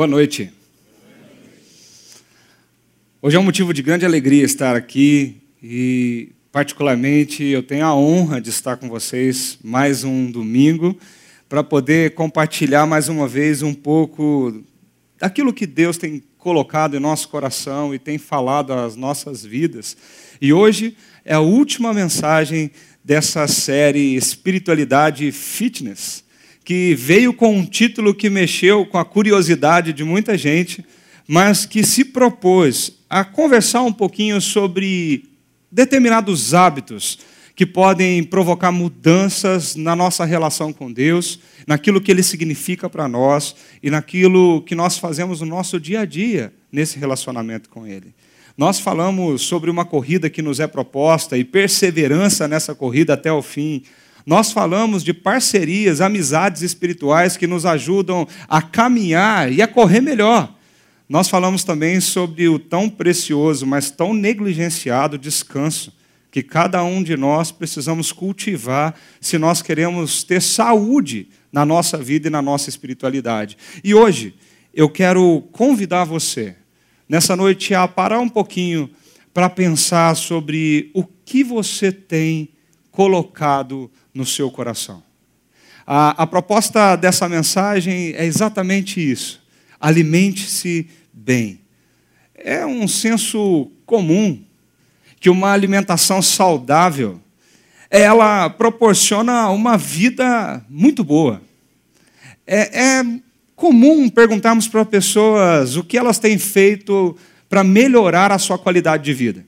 Boa noite. Hoje é um motivo de grande alegria estar aqui e, particularmente, eu tenho a honra de estar com vocês mais um domingo para poder compartilhar mais uma vez um pouco daquilo que Deus tem colocado em nosso coração e tem falado às nossas vidas. E hoje é a última mensagem dessa série Espiritualidade e Fitness que veio com um título que mexeu com a curiosidade de muita gente, mas que se propôs a conversar um pouquinho sobre determinados hábitos que podem provocar mudanças na nossa relação com Deus, naquilo que Ele significa para nós e naquilo que nós fazemos no nosso dia a dia nesse relacionamento com Ele. Nós falamos sobre uma corrida que nos é proposta e perseverança nessa corrida até o fim. Nós falamos de parcerias, amizades espirituais que nos ajudam a caminhar e a correr melhor. Nós falamos também sobre o tão precioso, mas tão negligenciado descanso que cada um de nós precisamos cultivar se nós queremos ter saúde na nossa vida e na nossa espiritualidade. E hoje eu quero convidar você, nessa noite, a parar um pouquinho para pensar sobre o que você tem colocado no seu coração. A, a proposta dessa mensagem é exatamente isso: alimente-se bem. É um senso comum que uma alimentação saudável ela proporciona uma vida muito boa. É, é comum perguntarmos para pessoas o que elas têm feito para melhorar a sua qualidade de vida.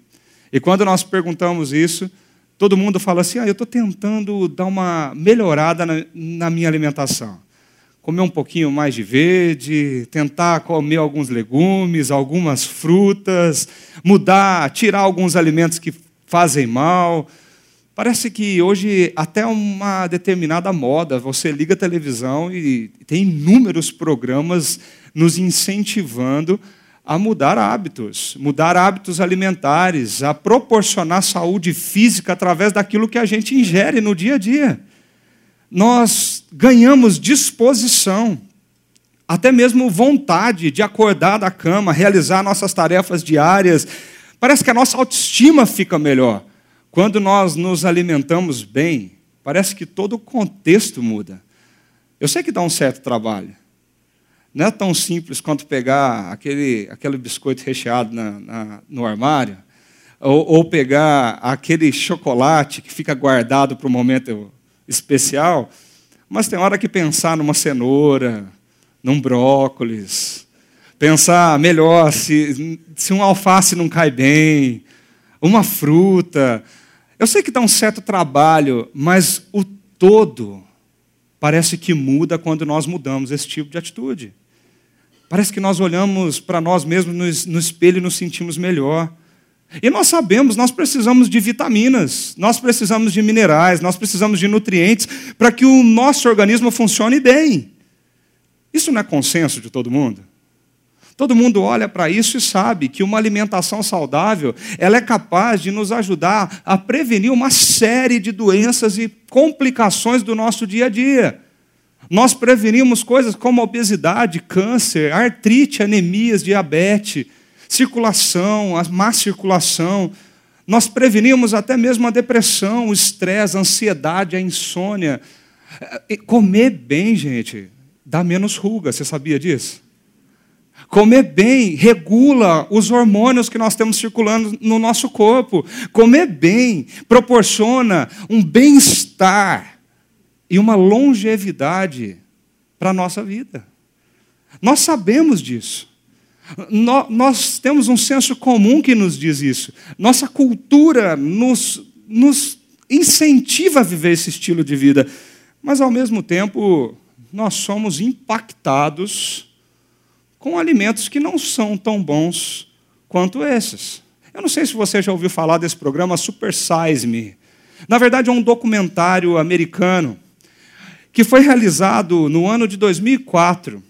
E quando nós perguntamos isso, todo mundo fala assim: ah, eu estou tentando dar uma melhorada na, na, minha alimentação. Comer um pouquinho mais de verde, tentar comer alguns legumes, algumas frutas, mudar, tirar alguns alimentos que fazem mal. Parece que hoje, até uma determinada moda, você liga a televisão e tem inúmeros programas nos incentivando a mudar hábitos, mudar hábitos alimentares, a proporcionar saúde física através daquilo que a gente ingere no dia a dia. Nós ganhamos disposição, até mesmo vontade de acordar da cama, realizar nossas tarefas diárias. Parece que a nossa autoestima fica melhor. Quando nós nos alimentamos bem, parece que todo o contexto muda. Eu sei que dá um certo trabalho. Não é tão simples quanto pegar aquele, aquele biscoito recheado na, na, no armário, ou, ou, pegar aquele chocolate que fica guardado para um momento especial, mas tem hora que pensar numa cenoura, num brócolis, pensar melhor se, se um alface não cai bem, uma fruta. Eu sei que dá um certo trabalho, mas o todo parece que muda quando nós mudamos esse tipo de atitude. Parece que nós olhamos para nós mesmos no espelho e nos sentimos melhor. E nós sabemos, nós precisamos de vitaminas, nós precisamos de minerais, nós precisamos de nutrientes para que o nosso organismo funcione bem. Isso não é consenso de todo mundo? Todo mundo olha para isso e sabe que uma alimentação saudável, ela é capaz de nos ajudar a prevenir uma série de doenças e complicações do nosso dia a dia. Nós prevenimos coisas como obesidade, câncer, artrite, anemias, diabetes, circulação, a má circulação. Nós prevenimos até mesmo a depressão, o estresse, a ansiedade, a insônia. Comer bem, gente, dá menos ruga, você sabia disso? Comer bem regula os hormônios que nós temos circulando no nosso corpo. Comer bem proporciona um bem-estar e uma longevidade para a nossa vida. Nós sabemos disso. Nós temos um senso comum que nos diz isso. Nossa cultura nos, nos incentiva a viver esse estilo de vida, mas ao mesmo tempo nós somos impactados com alimentos que não são tão bons quanto esses. Eu não sei se você já ouviu falar desse programa Super Size Me. Na verdade, é um documentário americano que foi realizado no ano de 2004.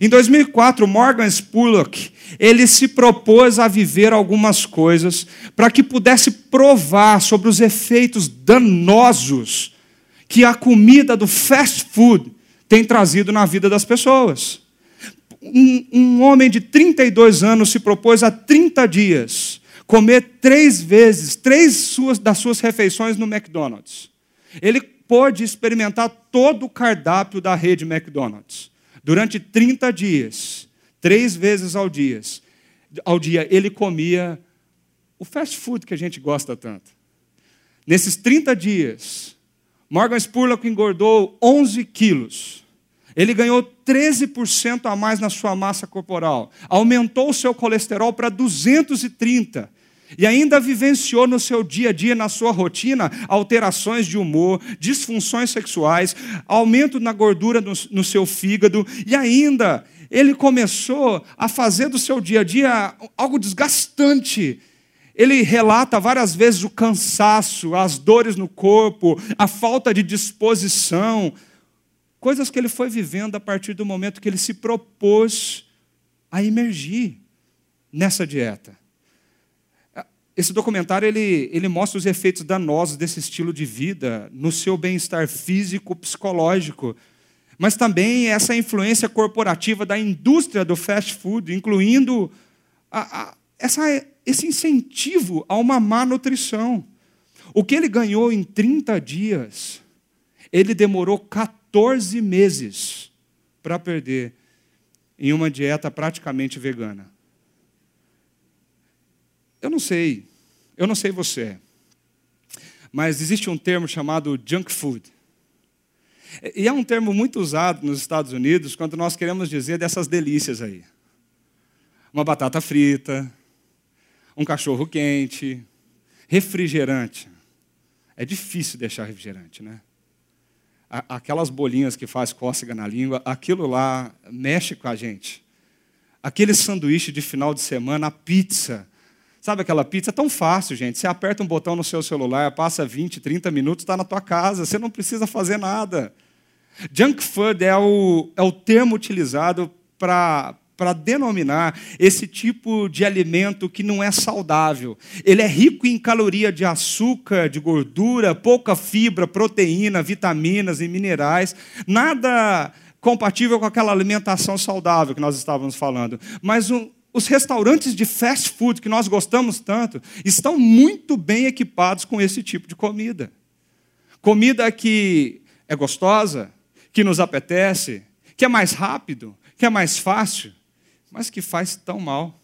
Em 2004, Morgan Spurlock, ele se propôs a viver algumas coisas para que pudesse provar sobre os efeitos danosos que a comida do fast food tem trazido na vida das pessoas. um, um homem de 32 anos se propôs a 30 dias comer três vezes, três suas, das suas refeições no McDonald's. Ele pôde experimentar todo o cardápio da rede McDonald's. Durante 30 dias, três vezes ao dia, ao dia ele comia o fast food que a gente gosta tanto. Nesses 30 dias, Morgan Spurlock engordou 11 quilos. Ele ganhou 13% a mais na sua massa corporal. Aumentou o seu colesterol para 230. E ainda vivenciou no seu dia a dia, na sua rotina, alterações de humor, disfunções sexuais, aumento na gordura no, no seu fígado, e ainda ele começou a fazer do seu dia a dia algo desgastante. Ele relata várias vezes o cansaço, as dores no corpo, a falta de disposição, coisas que ele foi vivendo a partir do momento que ele se propôs a emergir nessa dieta. Esse documentário ele, ele mostra os efeitos danosos desse estilo de vida no seu bem-estar físico, psicológico, mas também essa influência corporativa da indústria do fast food, incluindo a, a, essa, esse incentivo a uma má nutrição. O que ele ganhou em 30 dias, ele demorou 14 meses para perder em uma dieta praticamente vegana. Eu não sei, eu não sei você, mas existe um termo chamado junk food. E é um termo muito usado nos Estados Unidos quando nós queremos dizer dessas delícias aí. Uma batata frita, um cachorro quente, refrigerante. É difícil deixar refrigerante, né? Aquelas bolinhas que faz cócega na língua, aquilo lá mexe com a gente. Aquele sanduíche de final de semana, a pizza, Sabe aquela pizza? É tão fácil, gente. Você aperta um botão no seu celular, passa 20, 30 minutos, está na tua casa. Você não precisa fazer nada. Junk food é o, é o termo utilizado para para denominar esse tipo de alimento que não é saudável. Ele é rico em caloria de açúcar, de gordura, pouca fibra, proteína, vitaminas e minerais. Nada compatível com aquela alimentação saudável que nós estávamos falando. Mas um, os restaurantes de fast food que nós gostamos tanto estão muito bem equipados com esse tipo de comida. Comida que é gostosa, que nos apetece, que é mais rápido, que é mais fácil, mas que faz tão mal.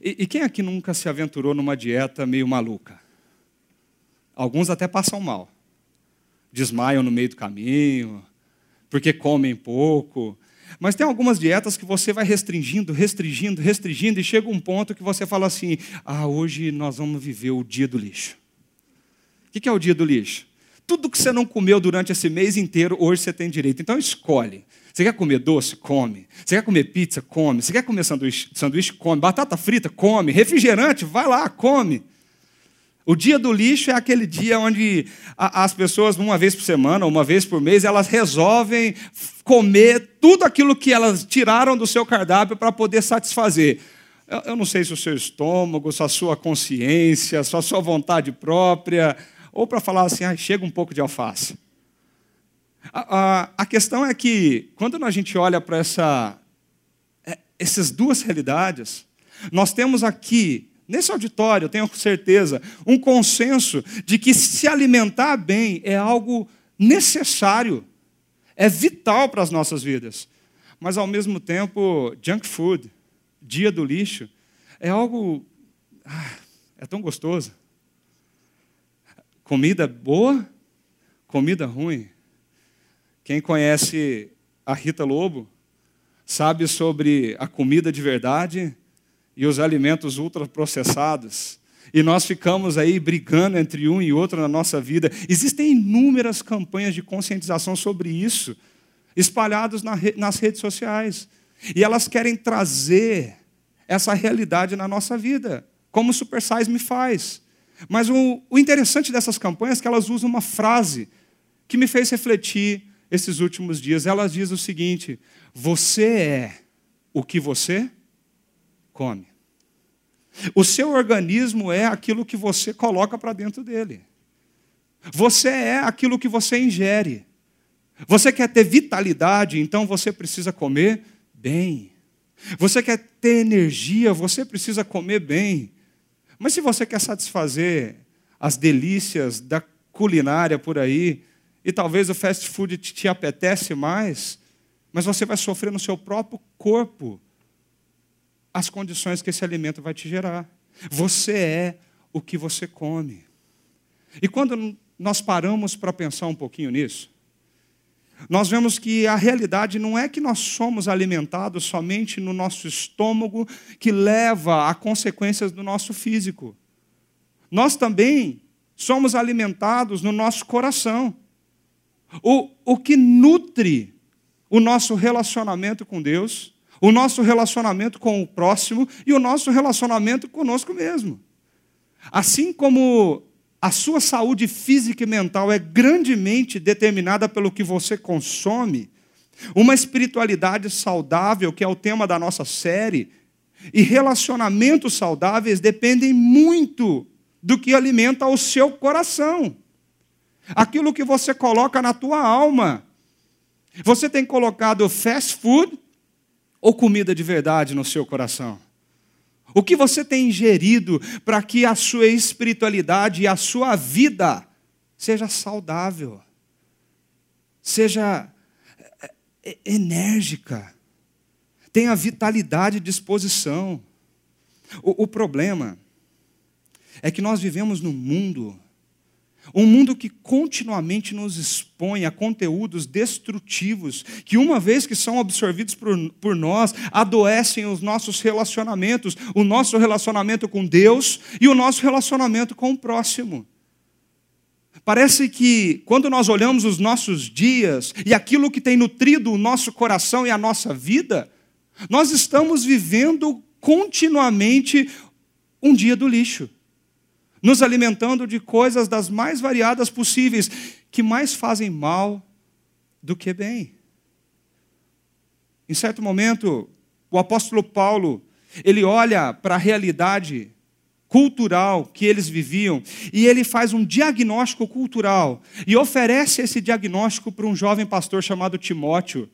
E, e quem aqui nunca se aventurou numa dieta meio maluca? Alguns até passam mal. Desmaiam no meio do caminho, porque comem pouco, mas tem algumas dietas que você vai restringindo, restringindo, restringindo, e chega um ponto que você fala assim: ah, hoje nós vamos viver o dia do lixo. O que é o dia do lixo? Tudo que você não comeu durante esse mês inteiro, hoje você tem direito. Então escolhe. Você quer comer doce? Come. Você quer comer pizza? Come. Você quer comer sanduíche? Sanduíche? Come. Batata frita? Come. Refrigerante? Vai lá, come. O dia do lixo é aquele dia onde as pessoas, uma vez por semana, uma vez por mês, elas resolvem comer tudo aquilo que elas tiraram do seu cardápio para poder satisfazer. Eu não sei se o seu estômago, se a sua consciência, se a sua vontade própria, ou para falar assim, ah, chega um pouco de alface. A, questão é que, quando a gente olha para essa, é, essas duas realidades, nós temos aqui nesse auditório, eu tenho certeza, um consenso de que se alimentar bem é algo necessário, é vital para as nossas vidas. Mas, ao mesmo tempo, junk food, dia do lixo, é algo. Ah, é tão gostoso. Comida boa, comida ruim. Quem conhece a Rita Lobo sabe sobre a comida de verdade e os alimentos ultraprocessados. E nós ficamos aí brigando entre um e outro na nossa vida. Existem inúmeras campanhas de conscientização sobre isso, espalhadas nas redes sociais. E elas querem trazer essa realidade na nossa vida, como o Super Size me faz. Mas o, interessante dessas campanhas é que elas usam uma frase que me fez refletir esses últimos dias. Elas diz o seguinte: Você é o que você come. O seu organismo é aquilo que você coloca para dentro dele. Você é aquilo que você ingere. Você quer ter vitalidade, então você precisa comer bem. Você quer ter energia, você precisa comer bem. Mas se você quer satisfazer as delícias da culinária por aí, e talvez o fast food te apetece mais, mas você vai sofrer no seu próprio corpo as condições que esse alimento vai te gerar. Você é o que você come. E quando nós paramos para pensar um pouquinho nisso, nós vemos que a realidade não é que nós somos alimentados somente no nosso estômago, que leva a consequências do nosso físico. Nós também somos alimentados no nosso coração. O, o que nutre o nosso relacionamento com Deus, o nosso relacionamento com o próximo e o nosso relacionamento conosco mesmo. Assim como a sua saúde física e mental é grandemente determinada pelo que você consome, uma espiritualidade saudável, que é o tema da nossa série, e relacionamentos saudáveis dependem muito do que alimenta o seu coração. Aquilo que você coloca na tua alma. Você tem colocado fast food ou comida de verdade no seu coração? O que você tem ingerido para que a sua espiritualidade e a sua vida seja saudável, seja é, é, enérgica, tenha vitalidade e disposição. O, o problema é que nós vivemos num mundo um mundo que continuamente nos expõe a conteúdos destrutivos, que uma vez que são absorvidos por, por nós, adoecem os nossos relacionamentos, o nosso relacionamento com Deus e o nosso relacionamento com o próximo. Parece que quando nós olhamos os nossos dias e aquilo que tem nutrido o nosso coração e a nossa vida, nós estamos vivendo continuamente um dia do lixo nos alimentando de coisas das mais variadas possíveis, que mais fazem mal do que bem. Em certo momento, o apóstolo Paulo, ele olha para a realidade cultural que eles viviam e ele faz um diagnóstico cultural e oferece esse diagnóstico para um jovem pastor chamado Timóteo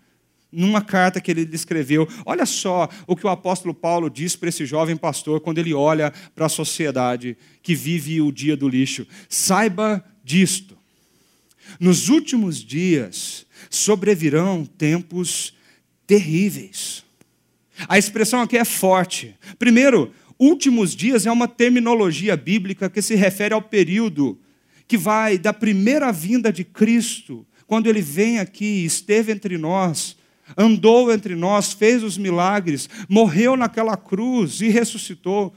numa carta que ele escreveu. Olha só o que o apóstolo Paulo diz para esse jovem pastor quando ele olha para a sociedade que vive o dia do lixo. Saiba disto. Nos últimos dias sobrevirão tempos terríveis. A expressão aqui é forte. Primeiro, últimos dias é uma terminologia bíblica que se refere ao período que vai da primeira vinda de Cristo, quando ele vem aqui, esteve entre nós, andou entre nós, fez os milagres, morreu naquela cruz e ressuscitou,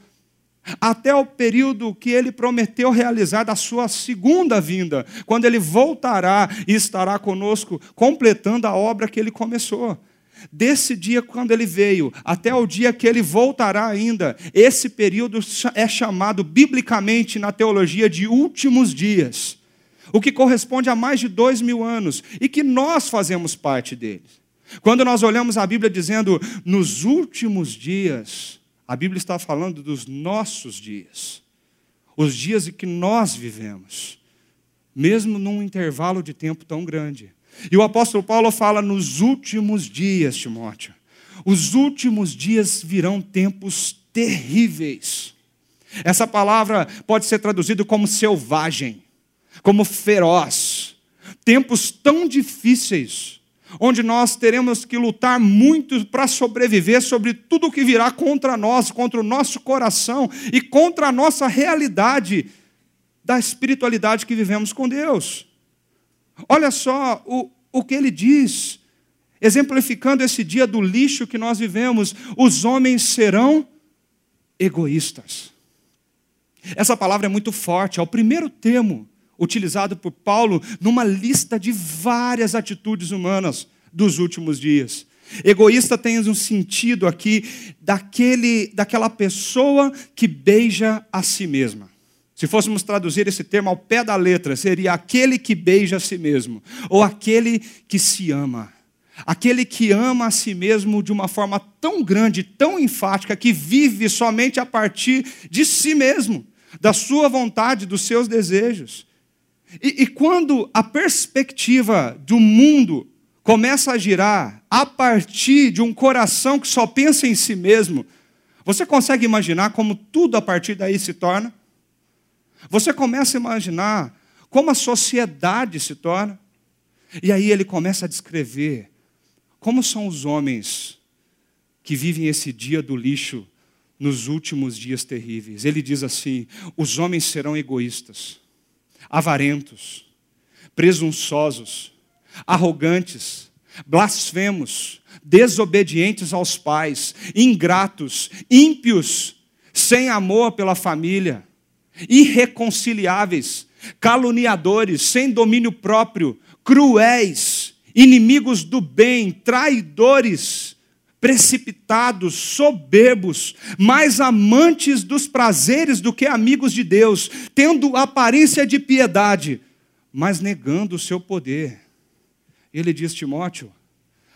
até o período que ele prometeu realizar da sua segunda vinda, quando ele voltará e estará conosco, completando a obra que ele começou. Desse dia, quando ele veio, até o dia que ele voltará ainda, esse período é chamado biblicamente na teologia de últimos dias, o que corresponde a mais de dois mil anos, e que nós fazemos parte deles. Quando nós olhamos a Bíblia dizendo nos últimos dias, a Bíblia está falando dos nossos dias, os dias em que nós vivemos, mesmo num intervalo de tempo tão grande. E o apóstolo Paulo fala nos últimos dias, Timóteo. Os últimos dias virão tempos terríveis. Essa palavra pode ser traduzida como selvagem, como feroz. Tempos tão difíceis onde nós teremos que lutar muito para sobreviver sobre tudo o que virá contra nós, contra o nosso coração e contra a nossa realidade da espiritualidade que vivemos com Deus. Olha só o, o que ele diz, exemplificando esse dia do lixo que nós vivemos: os homens serão egoístas. Essa palavra é muito forte, é o primeiro termo utilizado por Paulo numa lista de várias atitudes humanas dos últimos dias. Egoísta tem um sentido aqui daquele, daquela pessoa que beija a si mesma. Se fôssemos traduzir esse termo ao pé da letra, seria aquele que beija a si mesmo, ou aquele que se ama. Aquele que ama a si mesmo de uma forma tão grande, tão enfática, que vive somente a partir de si mesmo, da sua vontade, dos seus desejos. E, e quando a perspectiva do mundo começa a girar a partir de um coração que só pensa em si mesmo, você consegue imaginar como tudo a partir daí se torna? Você começa a imaginar como a sociedade se torna? E aí ele começa a descrever como são os homens que vivem esse dia do lixo nos últimos dias terríveis. Ele diz assim: os homens serão egoístas, avarentos, presunçosos, arrogantes, blasfemos, desobedientes aos pais, ingratos, ímpios, sem amor pela família, irreconciliáveis, caluniadores, sem domínio próprio, cruéis, inimigos do bem, traidores, precipitados, soberbos, mais amantes dos prazeres do que amigos de Deus, tendo aparência de piedade, mas negando o seu poder. Ele diz, Timóteo,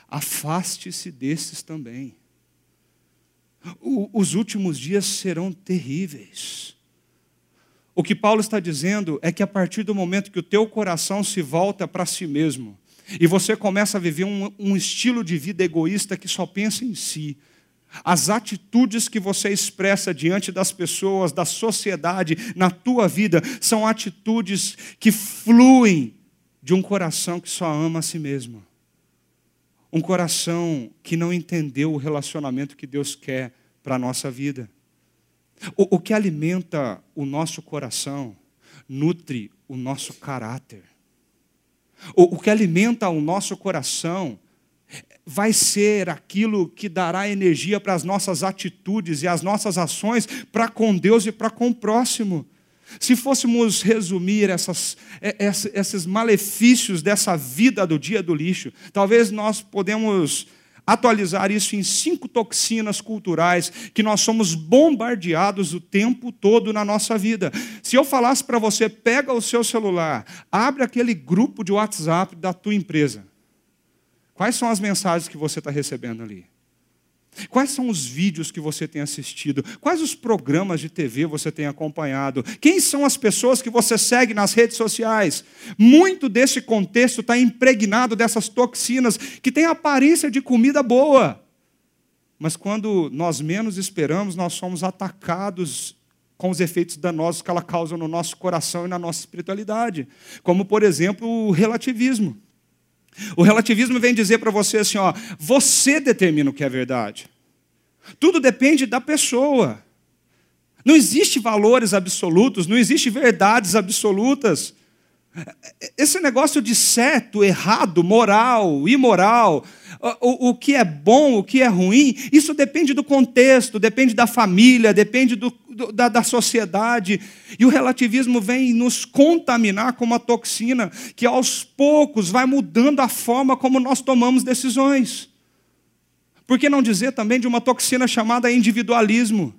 afaste-se desses também. O, os últimos dias serão terríveis. O que Paulo está dizendo é que a partir do momento que o teu coração se volta para si mesmo, e você começa a viver um, um estilo de vida egoísta que só pensa em si. As atitudes que você expressa diante das pessoas, da sociedade, na tua vida, são atitudes que fluem de um coração que só ama a si mesmo. Um coração que não entendeu o relacionamento que Deus quer para a nossa vida. O, o que alimenta o nosso coração nutre o nosso caráter. O, o que alimenta o nosso coração vai ser aquilo que dará energia para as nossas atitudes e as nossas ações para com Deus e para com o próximo. Se fôssemos resumir essas, esses malefícios dessa vida do dia do lixo, talvez nós podemos atualizar isso em cinco toxinas culturais que nós somos bombardeados o tempo todo na nossa vida. Se eu falasse para você, pega o seu celular, abre aquele grupo de WhatsApp da tua empresa. Quais são as mensagens que você está recebendo ali? Quais são os vídeos que você tem assistido? Quais os programas de TV você tem acompanhado? Quem são as pessoas que você segue nas redes sociais? Muito desse contexto está impregnado dessas toxinas que têm aparência de comida boa. Mas quando nós menos esperamos, nós somos atacados com os efeitos danosos que ela causa no nosso coração e na nossa espiritualidade. Como, por exemplo, o relativismo. O relativismo vem dizer para você assim, ó, você determina o que é verdade. Tudo depende da pessoa. Não existe valores absolutos, não existe verdades absolutas. Esse negócio de certo, errado, moral, imoral, o, o que é bom, o que é ruim, isso depende do contexto, depende da família, depende do, da, da sociedade. E o relativismo vem nos contaminar com uma toxina que aos poucos vai mudando a forma como nós tomamos decisões. Por que não dizer também de uma toxina chamada individualismo?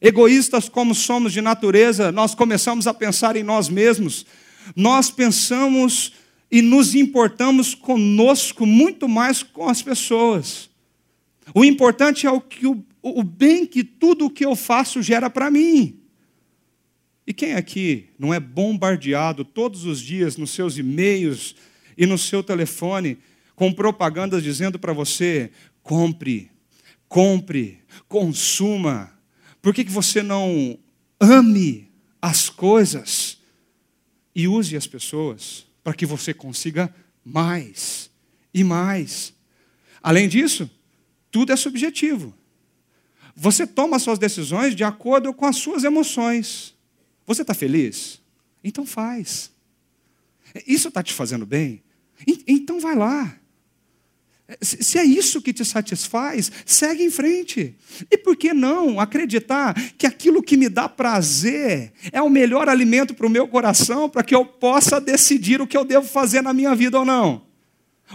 Egoístas como somos de natureza, nós começamos a pensar em nós mesmos. Nós pensamos e nos importamos conosco muito mais com as pessoas. O importante é o, que, o, o bem que tudo o que eu faço gera para mim. E quem aqui não é bombardeado todos os dias nos seus e-mails e no seu telefone com propagandas dizendo para você: compre, compre, consuma. Por que, que você não ame as coisas e use as pessoas para que você consiga mais e mais? Além disso, tudo é subjetivo. Você toma suas decisões de acordo com as suas emoções. Você está feliz? Então faz. Isso está te fazendo bem? Então vai lá. Se é isso que te satisfaz, segue em frente. E por que não acreditar que aquilo que me dá prazer é o melhor alimento para o meu coração, para que eu possa decidir o que eu devo fazer na minha vida ou não?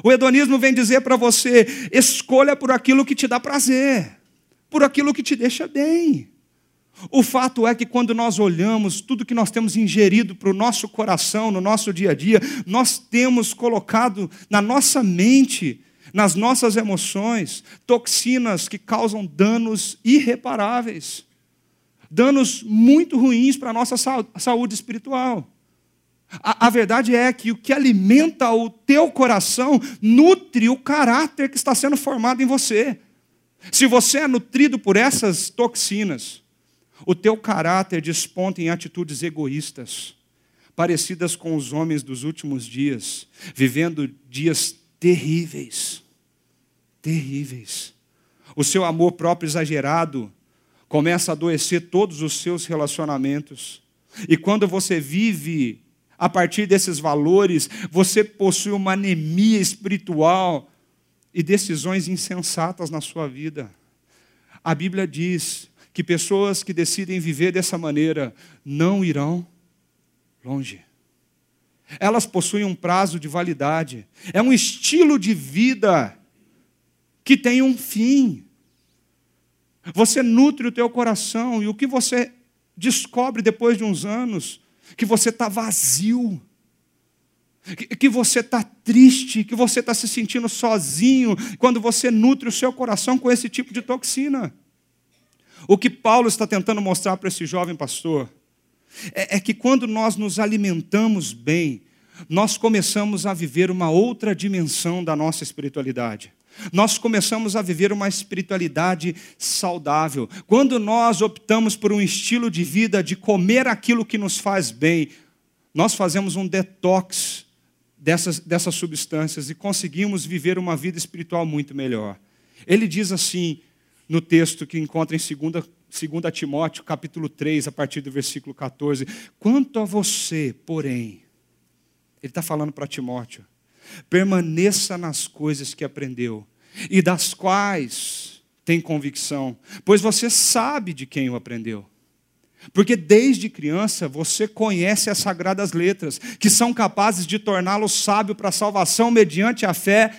O hedonismo vem dizer para você: escolha por aquilo que te dá prazer, por aquilo que te deixa bem. O fato é que quando nós olhamos tudo que nós temos ingerido para o nosso coração, no nosso dia a dia, nós temos colocado na nossa mente nas nossas emoções, toxinas que causam danos irreparáveis, danos muito ruins para a nossa saúde espiritual. A, a, verdade é que o que alimenta o teu coração nutre o caráter que está sendo formado em você. Se você é nutrido por essas toxinas, o teu caráter desponta em atitudes egoístas, parecidas com os homens dos últimos dias, vivendo dias terríveis. Terríveis. O seu amor próprio exagerado começa a adoecer todos os seus relacionamentos. E quando você vive a partir desses valores, você possui uma anemia espiritual e decisões insensatas na sua vida. A Bíblia diz que pessoas que decidem viver dessa maneira não irão longe. Elas possuem um prazo de validade. É um estilo de vida que tem um fim. Você nutre o teu coração e o que você descobre depois de uns anos que você está vazio, que você está triste, que você está se sentindo sozinho, quando você nutre o seu coração com esse tipo de toxina. O que Paulo está tentando mostrar para esse jovem pastor é, é que quando nós nos alimentamos bem, nós começamos a viver uma outra dimensão da nossa espiritualidade. Nós começamos a viver uma espiritualidade saudável. Quando nós optamos por um estilo de vida de comer aquilo que nos faz bem, nós fazemos um detox dessas, dessas substâncias e conseguimos viver uma vida espiritual muito melhor. Ele diz assim no texto que encontra em 2, 2 Timóteo, capítulo 3, a partir do versículo 14: Quanto a você, porém, ele está falando para Timóteo, permaneça nas coisas que aprendeu e das quais tem convicção, pois você sabe de quem o aprendeu. Porque desde criança você conhece as sagradas letras, que são capazes de torná-lo sábio para a salvação mediante a fé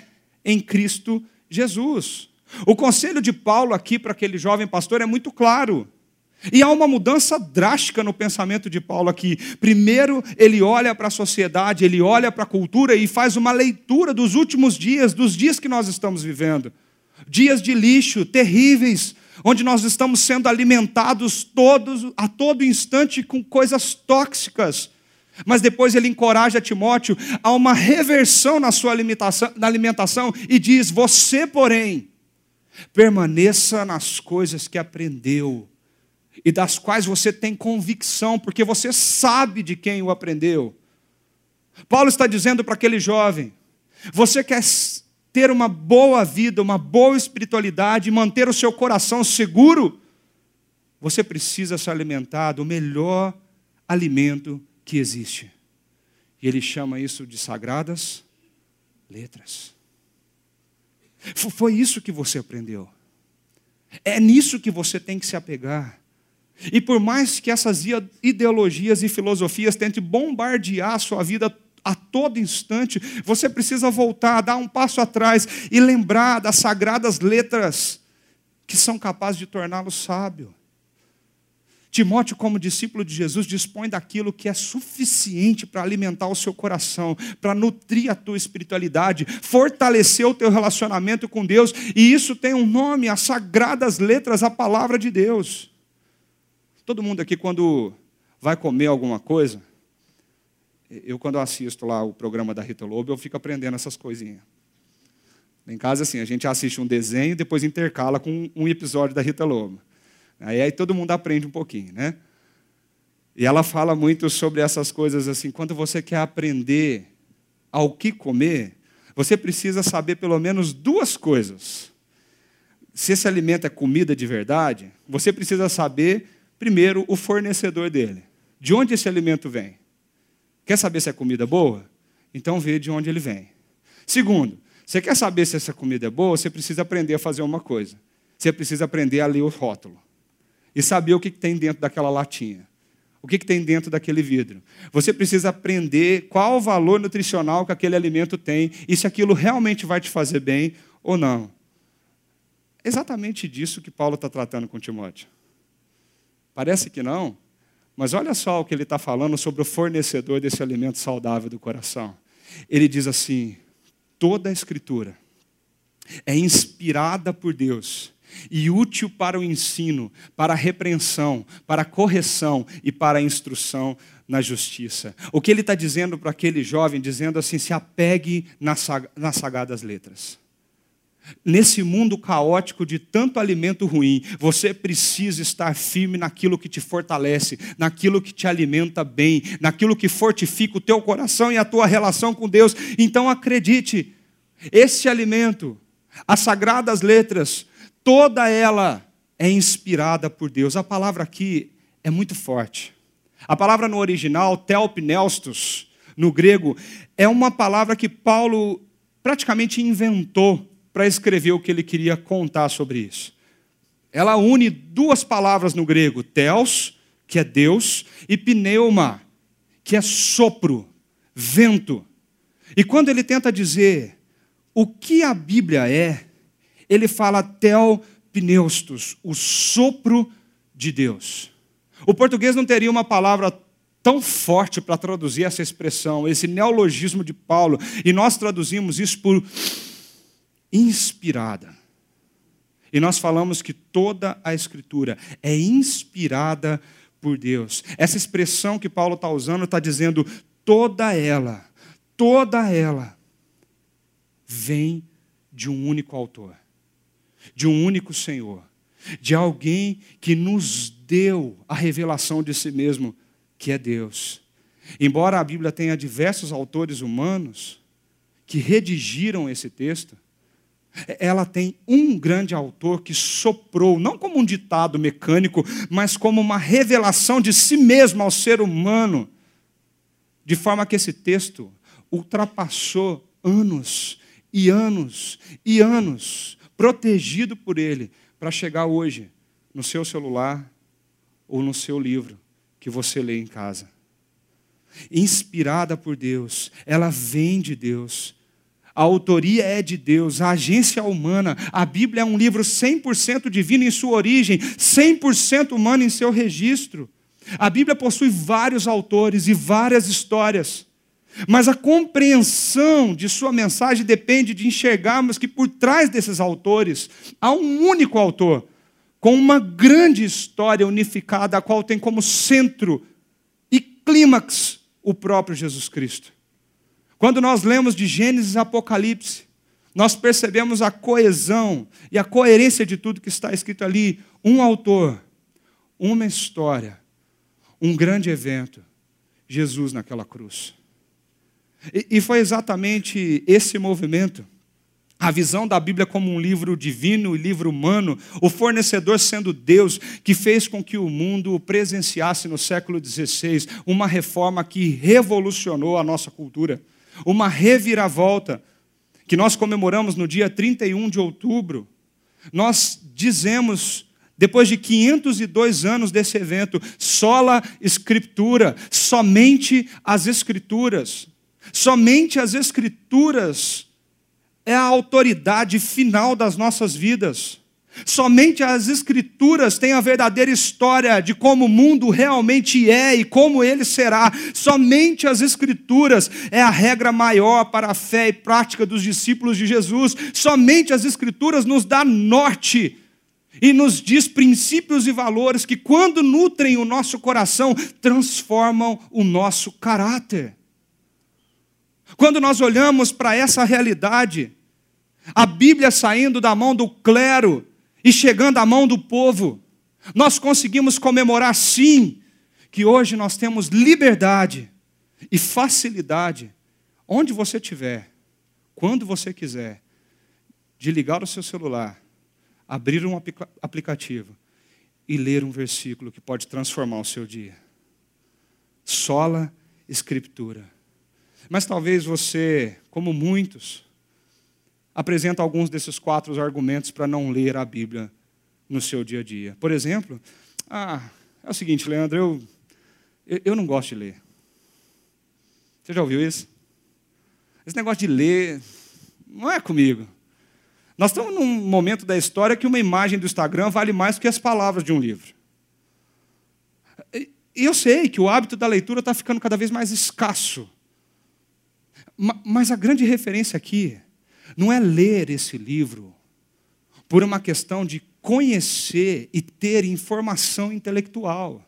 em Cristo Jesus. O conselho de Paulo aqui para aquele jovem pastor é muito claro. E há uma mudança drástica no pensamento de Paulo aqui. Primeiro, ele olha para a sociedade, ele olha para a cultura e faz uma leitura dos últimos dias, dos dias que nós estamos vivendo. Dias de lixo terríveis, onde nós estamos sendo alimentados todos a todo instante com coisas tóxicas. Mas depois ele encoraja Timóteo a uma reversão na sua na alimentação e diz: Você, porém, permaneça nas coisas que aprendeu e das quais você tem convicção, porque você sabe de quem o aprendeu. Paulo está dizendo para aquele jovem: você quer ter uma boa vida, uma boa espiritualidade, manter o seu coração seguro? Você precisa se alimentar do melhor alimento que existe. E ele chama isso de sagradas letras. Foi isso que você aprendeu. É nisso que você tem que se apegar. E por mais que essas ideologias e filosofias tentem bombardear a sua vida a todo instante, você precisa voltar, dar um passo atrás e lembrar das sagradas letras que são capazes de torná-lo sábio. Timóteo, como discípulo de Jesus, dispõe daquilo que é suficiente para alimentar o seu coração, para nutrir a tua espiritualidade, fortalecer o teu relacionamento com Deus, e isso tem um nome, as sagradas letras, a palavra de Deus. Todo mundo aqui, quando vai comer alguma coisa, eu, quando assisto lá o programa da Rita Lobo, eu fico aprendendo essas coisinhas. Em casa, assim, a gente assiste um desenho e depois intercala com um episódio da Rita Lobo. Aí, aí todo mundo aprende um pouquinho, né? E ela fala muito sobre essas coisas assim. Quando você quer aprender ao que comer, você precisa saber pelo menos duas coisas. Se esse alimento é comida de verdade, você precisa saber Primeiro, o fornecedor dele. De onde esse alimento vem? Quer saber se é comida boa? Então vê de onde ele vem. Segundo, você quer saber se essa comida é boa? Você precisa aprender a fazer uma coisa. Você precisa aprender a ler o rótulo. E saber o que tem dentro daquela latinha. O que tem dentro daquele vidro. Você precisa aprender qual o valor nutricional que aquele alimento tem e se aquilo realmente vai te fazer bem ou não. Exatamente disso que Paulo está tratando com Timóteo. Parece que não, mas olha só o que ele está falando sobre o fornecedor desse alimento saudável do coração. Ele diz assim: toda a Escritura é inspirada por Deus e útil para o ensino, para a repreensão, para a correção e para a instrução na justiça. O que ele está dizendo para aquele jovem, dizendo assim: se apegue nas, sagradas letras. Nesse mundo caótico de tanto alimento ruim, você precisa estar firme naquilo que te fortalece, naquilo que te alimenta bem, naquilo que fortifica o teu coração e a tua relação com Deus. Então acredite, esse alimento, as sagradas letras, toda ela é inspirada por Deus. A palavra aqui é muito forte. A palavra no original, telpneustos, no grego, é uma palavra que Paulo praticamente inventou para escrever o que ele queria contar sobre isso. Ela une duas palavras no grego, theos, que é Deus, e pneuma, que é sopro, vento. E quando ele tenta dizer o que a Bíblia é, ele fala pneustos, o sopro de Deus. O português não teria uma palavra tão forte para traduzir essa expressão, esse neologismo de Paulo, e nós traduzimos isso por inspirada. E nós falamos que toda a Escritura é inspirada por Deus. Essa expressão que Paulo está usando está dizendo toda ela, toda ela vem de um único autor, de um único Senhor, de alguém que nos deu a revelação de si mesmo, que é Deus. Embora a Bíblia tenha diversos autores humanos que redigiram esse texto, ela tem um grande autor que soprou, não como um ditado mecânico, mas como uma revelação de si mesmo ao ser humano, de forma que esse texto ultrapassou anos e anos e anos, protegido por ele, para chegar hoje no seu celular ou no seu livro que você lê em casa. Inspirada por Deus, ela vem de Deus a autoria é de Deus, a agência é humana. A Bíblia é um livro 100% divino em sua origem, 100% humano em seu registro. A Bíblia possui vários autores e várias histórias. Mas a compreensão de sua mensagem depende de enxergarmos que por trás desses autores há um único autor, com uma grande história unificada, a qual tem como centro e clímax o próprio Jesus Cristo. Quando nós lemos de Gênesis a Apocalipse, nós percebemos a coesão e a coerência de tudo que está escrito ali. Um autor, uma história, um grande evento, Jesus naquela cruz. E, e foi exatamente esse movimento a visão da Bíblia como um livro divino e livro humano, o fornecedor sendo Deus, que fez com que o mundo presenciasse no século XVI uma reforma que revolucionou a nossa cultura uma reviravolta que nós comemoramos no dia 31 de outubro. Nós dizemos, depois de 502 anos desse evento, sola escritura, somente as escrituras. Somente as escrituras é a autoridade final das nossas vidas. Somente as Escrituras têm a verdadeira história de como o mundo realmente é e como ele será. Somente as Escrituras é a regra maior para a fé e prática dos discípulos de Jesus. Somente as Escrituras nos dá norte e nos diz princípios e valores que, quando nutrem o nosso coração, transformam o nosso caráter. Quando nós olhamos para essa realidade, a Bíblia saindo da mão do clero, e chegando à mão do povo, nós conseguimos comemorar sim que hoje nós temos liberdade e facilidade, onde você estiver, quando você quiser, de ligar o seu celular, abrir um aplicativo e ler um versículo que pode transformar o seu dia. Sola Escritura. Mas talvez você, como muitos, apresenta alguns desses quatro argumentos para não ler a Bíblia no seu dia a dia. Por exemplo, ah, é o seguinte, Leandro, eu, eu, eu não gosto de ler. Você já ouviu isso? Esse negócio de ler não é comigo. Nós estamos num momento da história que uma imagem do Instagram vale mais que as palavras de um livro. E eu sei que o hábito da leitura está ficando cada vez mais escasso. Mas a grande referência aqui não é ler esse livro por uma questão de conhecer e ter informação intelectual.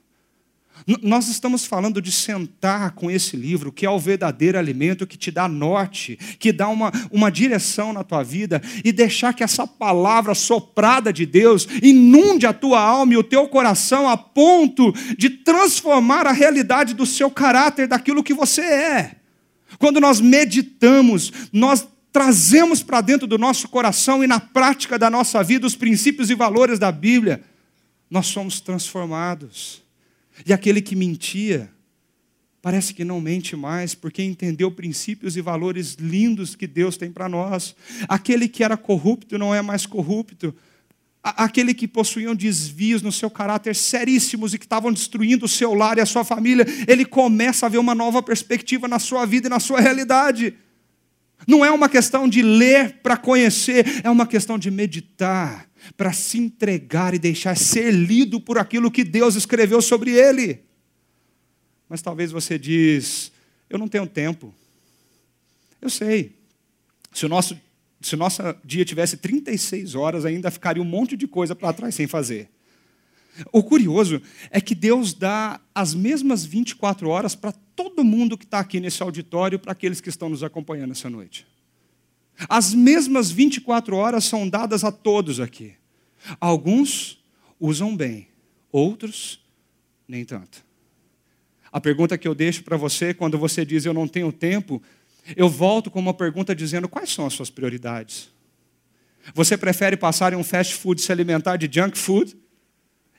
Nós estamos falando de sentar com esse livro, que é o verdadeiro alimento que te dá norte, que dá uma, uma direção na tua vida, e deixar que essa palavra soprada de Deus inunde a tua alma e o teu coração a ponto de transformar a realidade do seu caráter, daquilo que você é. Quando nós meditamos, nós trazemos para dentro do nosso coração e na prática da nossa vida os princípios e valores da Bíblia, nós somos transformados. E aquele que mentia, parece que não mente mais, porque entendeu princípios e valores lindos que Deus tem para nós. Aquele que era corrupto não é mais corrupto. Aquele que possuíam desvios no seu caráter seríssimos e que estavam destruindo o seu lar e a sua família, ele começa a ver uma nova perspectiva na sua vida e na sua realidade. Não é uma questão de ler para conhecer, é uma questão de meditar para se entregar e deixar ser lido por aquilo que Deus escreveu sobre ele. Mas talvez você diz, eu não tenho tempo. Eu sei. Se o nosso, se o nosso dia tivesse 36 horas, ainda ficaria um monte de coisa para trás sem fazer. O curioso é que Deus dá as mesmas 24 horas para todo mundo que está aqui nesse auditório, para aqueles que estão nos acompanhando essa noite. As mesmas 24 horas são dadas a todos aqui. Alguns usam bem, outros nem tanto. A pergunta que eu deixo para você, quando você diz eu não tenho tempo, eu volto com uma pergunta dizendo quais são as suas prioridades. Você prefere passar em um fast food se alimentar de junk food?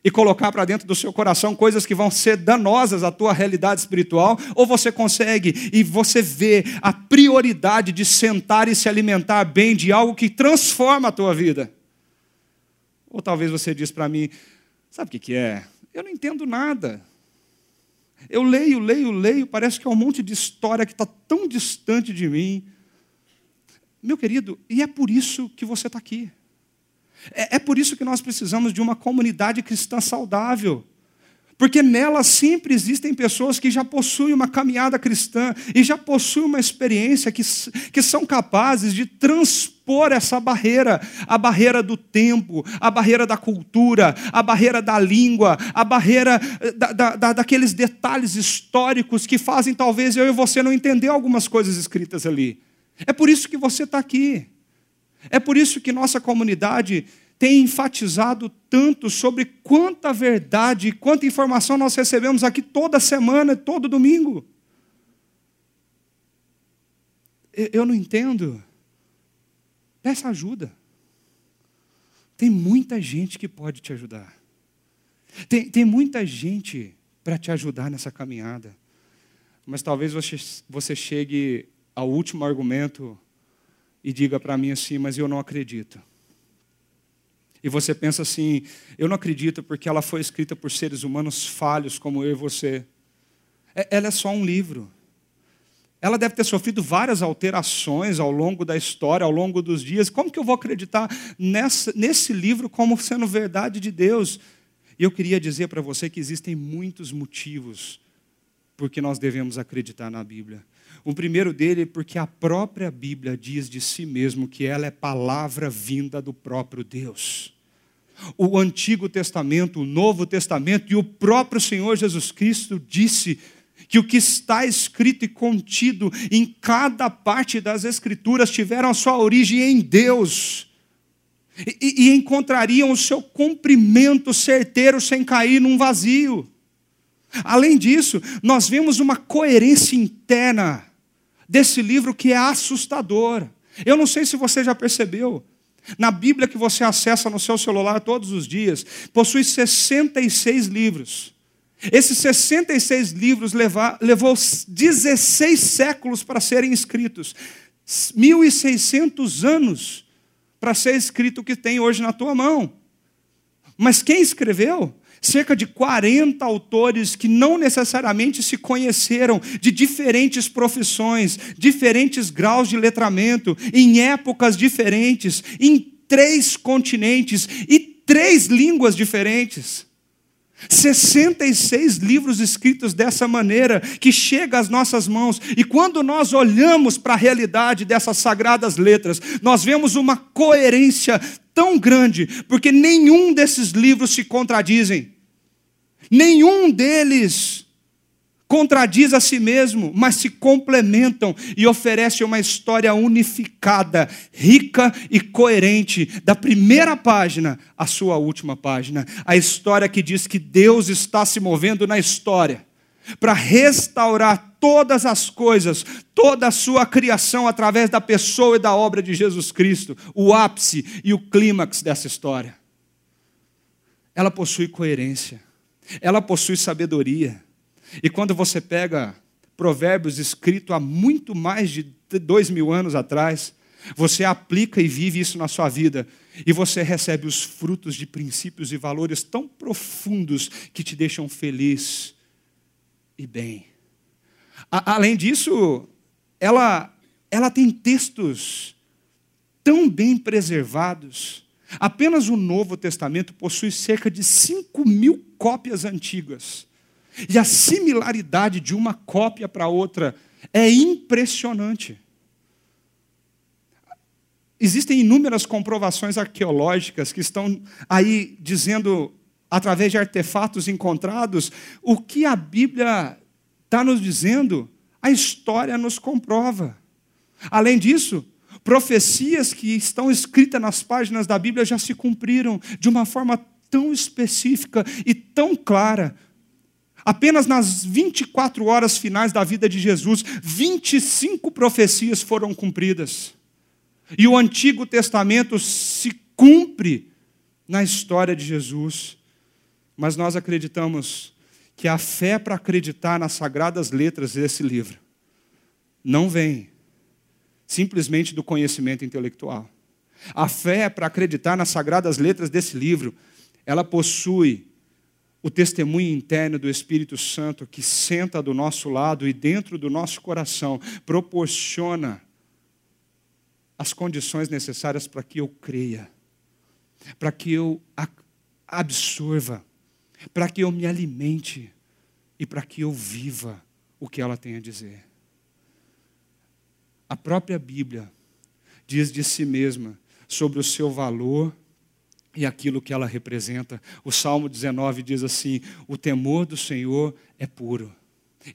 E colocar para dentro do seu coração coisas que vão ser danosas à tua realidade espiritual, ou você consegue e você vê a prioridade de sentar e se alimentar bem de algo que transforma a tua vida. Ou talvez você diz para mim, sabe o que é? Eu não entendo nada. Eu leio, leio, leio, parece que é um monte de história que está tão distante de mim. Meu querido, e é por isso que você está aqui. É, é por isso que nós precisamos de uma comunidade cristã saudável. Porque nela sempre existem pessoas que já possuem uma caminhada cristã e já possuem uma experiência que, que são capazes de transpor essa barreira, a barreira do tempo, a barreira da cultura, a barreira da língua, a barreira eh, da, da, da, daqueles detalhes históricos que fazem talvez eu e você não entender algumas coisas escritas ali. É por isso que você está aqui. É por isso que nossa comunidade tem enfatizado tanto sobre quanta verdade, quanta informação nós recebemos aqui toda semana, todo domingo. Eu não entendo. Peça ajuda. Tem muita gente que pode te ajudar. Tem, tem muita gente para te ajudar nessa caminhada. Mas talvez você, você chegue ao último argumento e diga para mim assim: Mas eu não acredito. E você pensa assim: Eu não acredito porque ela foi escrita por seres humanos falhos como eu e você. É, ela é só um livro. Ela deve ter sofrido várias alterações ao longo da história, ao longo dos dias. Como que eu vou acreditar nessa, nesse livro como sendo verdade de Deus? E eu queria dizer para você que existem muitos motivos por que nós devemos acreditar na Bíblia. O primeiro dele é porque a própria Bíblia diz de si mesmo que ela é palavra vinda do próprio Deus. O Antigo Testamento, o Novo Testamento e o próprio Senhor Jesus Cristo disse que o que está escrito e contido em cada parte das Escrituras tiveram a sua origem em Deus. E, e encontrariam o seu cumprimento certeiro sem cair num vazio. Além disso, nós vemos uma coerência interna desse livro que é assustador. Eu não sei se você já percebeu. Na Bíblia que você acessa no seu celular todos os dias, possui 66 livros. Esses 66 livros levar, levou 16 séculos para serem escritos. 1.600 anos para ser escrito o que tem hoje na tua mão. Mas quem escreveu? cerca de 40 autores que não necessariamente se conheceram, de diferentes profissões, diferentes graus de letramento, em épocas diferentes, em três continentes e três línguas diferentes. 66 livros escritos dessa maneira, que chega às nossas mãos, e quando nós olhamos para a realidade dessas sagradas letras, nós vemos uma coerência tão grande, porque nenhum desses livros se contradizem, nenhum deles contradiz a si mesmo, mas se complementam e oferecem uma história unificada, rica e coerente, da primeira página à sua última página. A história que diz que Deus está se movendo na história para restaurar todas as coisas, toda a sua criação através da pessoa e da obra de Jesus Cristo, o ápice e o clímax dessa história. Ela possui coerência, ela possui sabedoria e quando você pega provérbios escritos há muito mais de dois mil anos atrás, você aplica e vive isso na sua vida, e você recebe os frutos de princípios e valores tão profundos que te deixam feliz e bem. A, além disso, ela, ela tem textos tão bem preservados. Apenas o Novo Testamento possui cerca de 5 mil cópias antigas. E a similaridade de uma cópia para outra é impressionante. Existem inúmeras comprovações arqueológicas que estão aí dizendo, através de artefatos encontrados, o que a Bíblia está nos dizendo, a história nos comprova. Além disso, profecias que estão escritas nas páginas da Bíblia já se cumpriram de uma forma tão específica e tão clara Apenas nas 24 horas finais da vida de Jesus, 25 profecias foram cumpridas. E o Antigo Testamento se cumpre na história de Jesus. Mas nós acreditamos que a fé para acreditar nas sagradas letras desse livro não vem simplesmente do conhecimento intelectual. A fé para acreditar nas sagradas letras desse livro, ela possui o testemunho interno do Espírito Santo que senta do nosso lado e dentro do nosso coração proporciona as condições necessárias para que eu creia, para que eu absorva, para que eu me alimente e para que eu viva o que ela tem a dizer. A própria Bíblia diz de si mesma sobre o seu valor e aquilo que ela representa. O Salmo 19 diz assim: O temor do Senhor é puro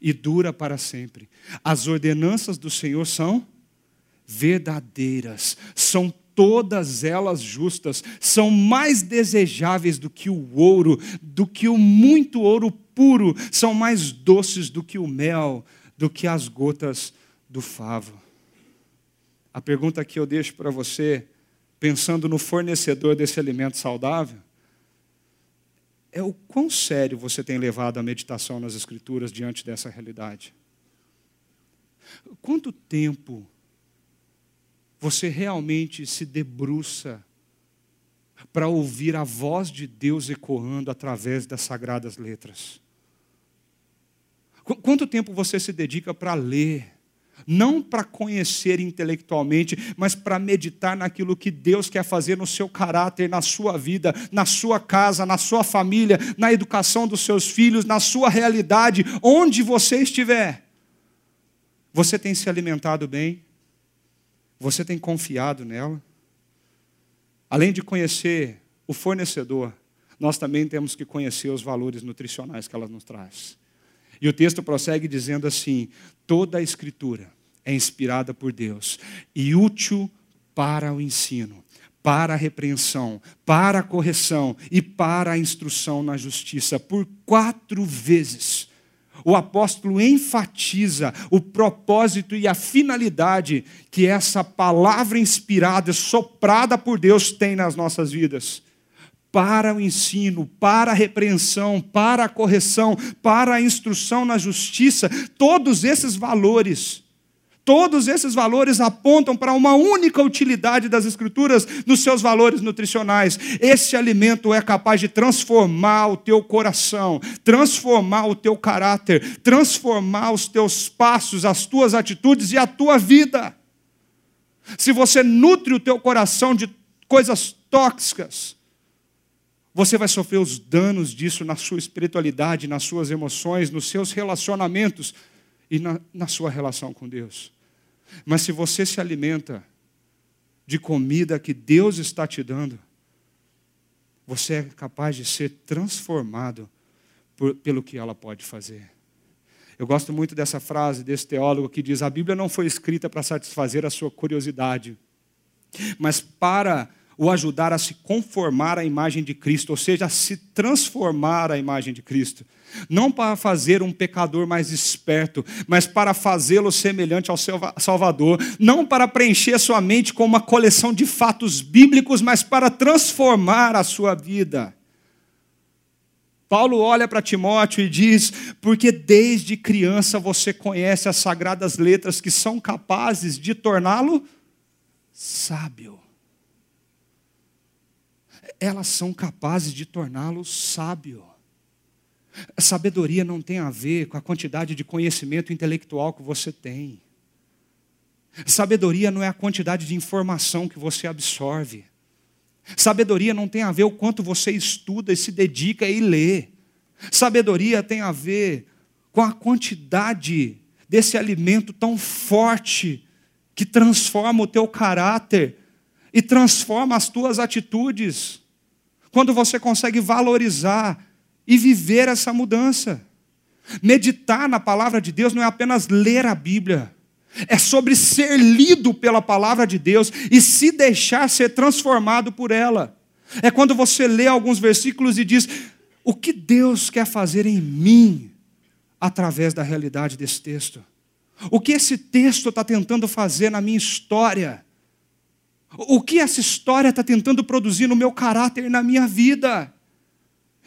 e dura para sempre. As ordenanças do Senhor são verdadeiras, são todas elas justas, são mais desejáveis do que o ouro, do que o muito ouro puro, são mais doces do que o mel, do que as gotas do favo. A pergunta que eu deixo para você pensando no fornecedor desse alimento saudável, é o quão sério você tem levado a meditação nas Escrituras diante dessa realidade. Quanto tempo você realmente se debruça para ouvir a voz de Deus ecoando através das sagradas letras? Quanto tempo você se dedica para ler, não para conhecer intelectualmente, mas para meditar naquilo que Deus quer fazer no seu caráter, na sua vida, na sua casa, na sua família, na educação dos seus filhos, na sua realidade, onde você estiver. Você tem se alimentado bem? Você tem confiado nela? Além de conhecer o fornecedor, nós também temos que conhecer os valores nutricionais que ela nos traz. E o texto prossegue dizendo assim: toda a Escritura é inspirada por Deus e útil para o ensino, para a repreensão, para a correção e para a instrução na justiça. Por quatro vezes, o apóstolo enfatiza o propósito e a finalidade que essa palavra inspirada, soprada por Deus, tem nas nossas vidas para o ensino, para a repreensão, para a correção, para a instrução na justiça, todos esses valores, todos esses valores apontam para uma única utilidade das Escrituras nos seus valores nutricionais. Esse alimento é capaz de transformar o teu coração, transformar o teu caráter, transformar os teus passos, as tuas atitudes e a tua vida. Se você nutre o teu coração de coisas tóxicas, Você vai sofrer os danos disso na sua espiritualidade, nas suas emoções, nos seus relacionamentos e na, na sua relação com Deus. Mas se você se alimenta de comida que Deus está te dando, você é capaz de ser transformado por, pelo que ela pode fazer. Eu gosto muito dessa frase desse teólogo que diz: a Bíblia não foi escrita para satisfazer a sua curiosidade, mas para o ajudar a se conformar à imagem de Cristo, ou seja, a se transformar à imagem de Cristo. Não para fazer um pecador mais esperto, mas para fazê-lo semelhante ao seu Salvador. Não para preencher sua mente com uma coleção de fatos bíblicos, mas para transformar a sua vida. Paulo olha para Timóteo e diz: Porque desde criança você conhece as sagradas letras que são capazes de torná-lo sábio elas são capazes de torná-lo sábio. Sabedoria não tem a ver com a quantidade de conhecimento intelectual que você tem. Sabedoria não é a quantidade de informação que você absorve. Sabedoria não tem a ver o quanto você estuda e se dedica e lê. Sabedoria tem a ver com a quantidade desse alimento tão forte que transforma o teu caráter e transforma as tuas atitudes quando você consegue valorizar e viver essa mudança. Meditar na palavra de Deus não é apenas ler a Bíblia, é sobre ser lido pela palavra de Deus e se deixar ser transformado por ela. É quando você lê alguns versículos e diz: o que Deus quer fazer em mim através da realidade desse texto? O que esse texto está tentando fazer na minha história? O que essa história está tentando produzir no meu caráter e na minha vida?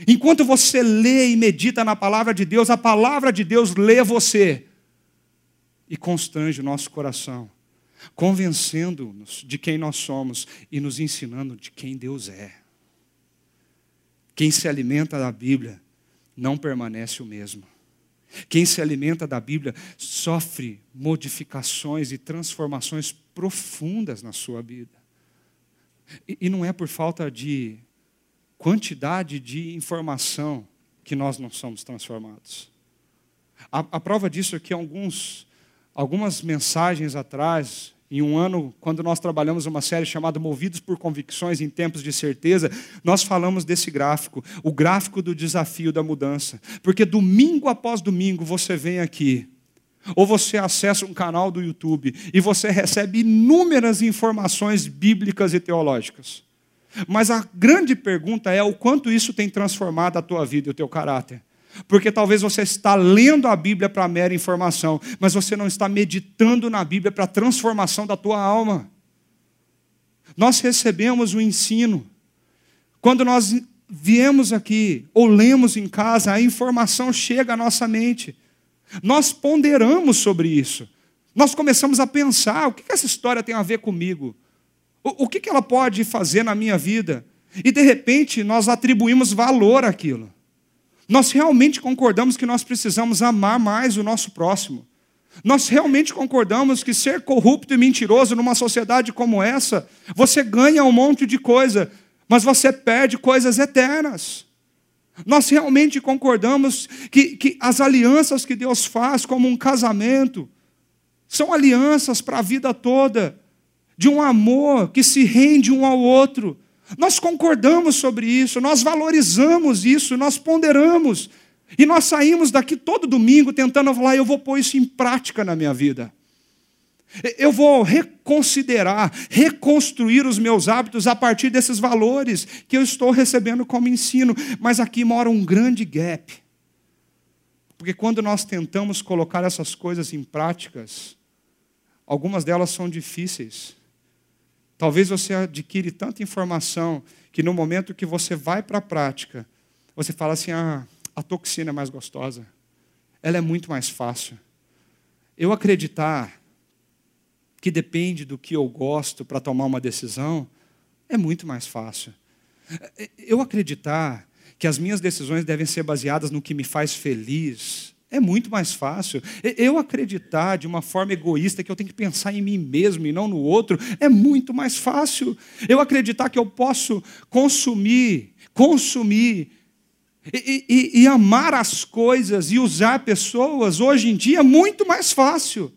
Enquanto você lê e medita na palavra de Deus, a palavra de Deus lê você e constrange o nosso coração, convencendo-nos de quem nós somos e nos ensinando de quem Deus é. Quem se alimenta da Bíblia não permanece o mesmo. Quem se alimenta da Bíblia sofre modificações e transformações profundas na sua vida. E, e não é por falta de quantidade de informação que nós não somos transformados. A, a prova disso é que alguns, algumas mensagens atrás, em um ano, quando nós trabalhamos uma série chamada Movidos por Convicções em Tempos de Certeza, nós falamos desse gráfico, o gráfico do desafio da mudança. Porque domingo após domingo você vem aqui, ou você acessa um canal do YouTube e você recebe inúmeras informações bíblicas e teológicas. Mas a grande pergunta é o quanto isso tem transformado a tua vida e o teu caráter. Porque talvez você está lendo a Bíblia para mera informação, mas você não está meditando na Bíblia para a transformação da tua alma. Nós recebemos o ensino. Quando nós viemos aqui ou lemos em casa, a informação chega à nossa mente. Nós ponderamos sobre isso. Nós começamos a pensar: o que essa história tem a ver comigo? O que ela pode fazer na minha vida? E de repente nós atribuímos valor àquilo. Nós realmente concordamos que nós precisamos amar mais o nosso próximo. Nós realmente concordamos que ser corrupto e mentiroso numa sociedade como essa, você ganha um monte de coisa, mas você perde coisas eternas. Nós realmente concordamos que, que as alianças que Deus faz, como um casamento, são alianças para a vida toda, de um amor que se rende um ao outro, nós concordamos sobre isso, nós valorizamos isso, nós ponderamos. E nós saímos daqui todo domingo tentando falar, eu vou pôr isso em prática na minha vida. Eu vou reconsiderar, reconstruir os meus hábitos a partir desses valores que eu estou recebendo como ensino. Mas aqui mora um grande gap. Porque quando nós tentamos colocar essas coisas em práticas, algumas delas são difíceis. Talvez você adquire tanta informação que no momento que você vai para a prática, você fala assim: ah, a toxina é mais gostosa, ela é muito mais fácil. Eu acreditar que depende do que eu gosto para tomar uma decisão é muito mais fácil. Eu acreditar que as minhas decisões devem ser baseadas no que me faz feliz É muito mais fácil. Eu acreditar de uma forma egoísta que eu tenho que pensar em mim mesmo e não no outro, é muito mais fácil. Eu acreditar que eu posso consumir, consumir e, e, e amar as coisas e usar pessoas, hoje em dia, é muito mais fácil.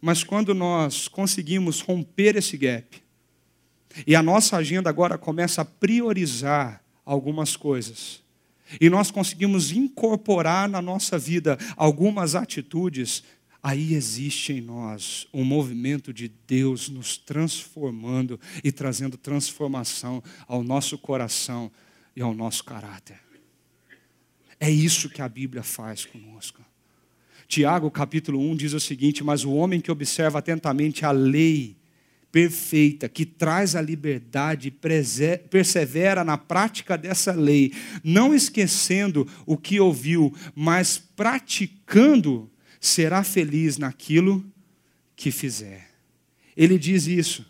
Mas quando nós conseguimos romper esse gap, e a nossa agenda agora começa a priorizar algumas coisas, e nós conseguimos incorporar na nossa vida algumas atitudes, aí existe em nós um movimento de Deus nos transformando e trazendo transformação ao nosso coração e ao nosso caráter. É isso que a Bíblia faz conosco. Tiago, capítulo 1, diz o seguinte: Mas o homem que observa atentamente a lei perfeita, que traz a liberdade, persevera na prática dessa lei, não esquecendo o que ouviu, mas praticando, será feliz naquilo que fizer. Ele diz isso.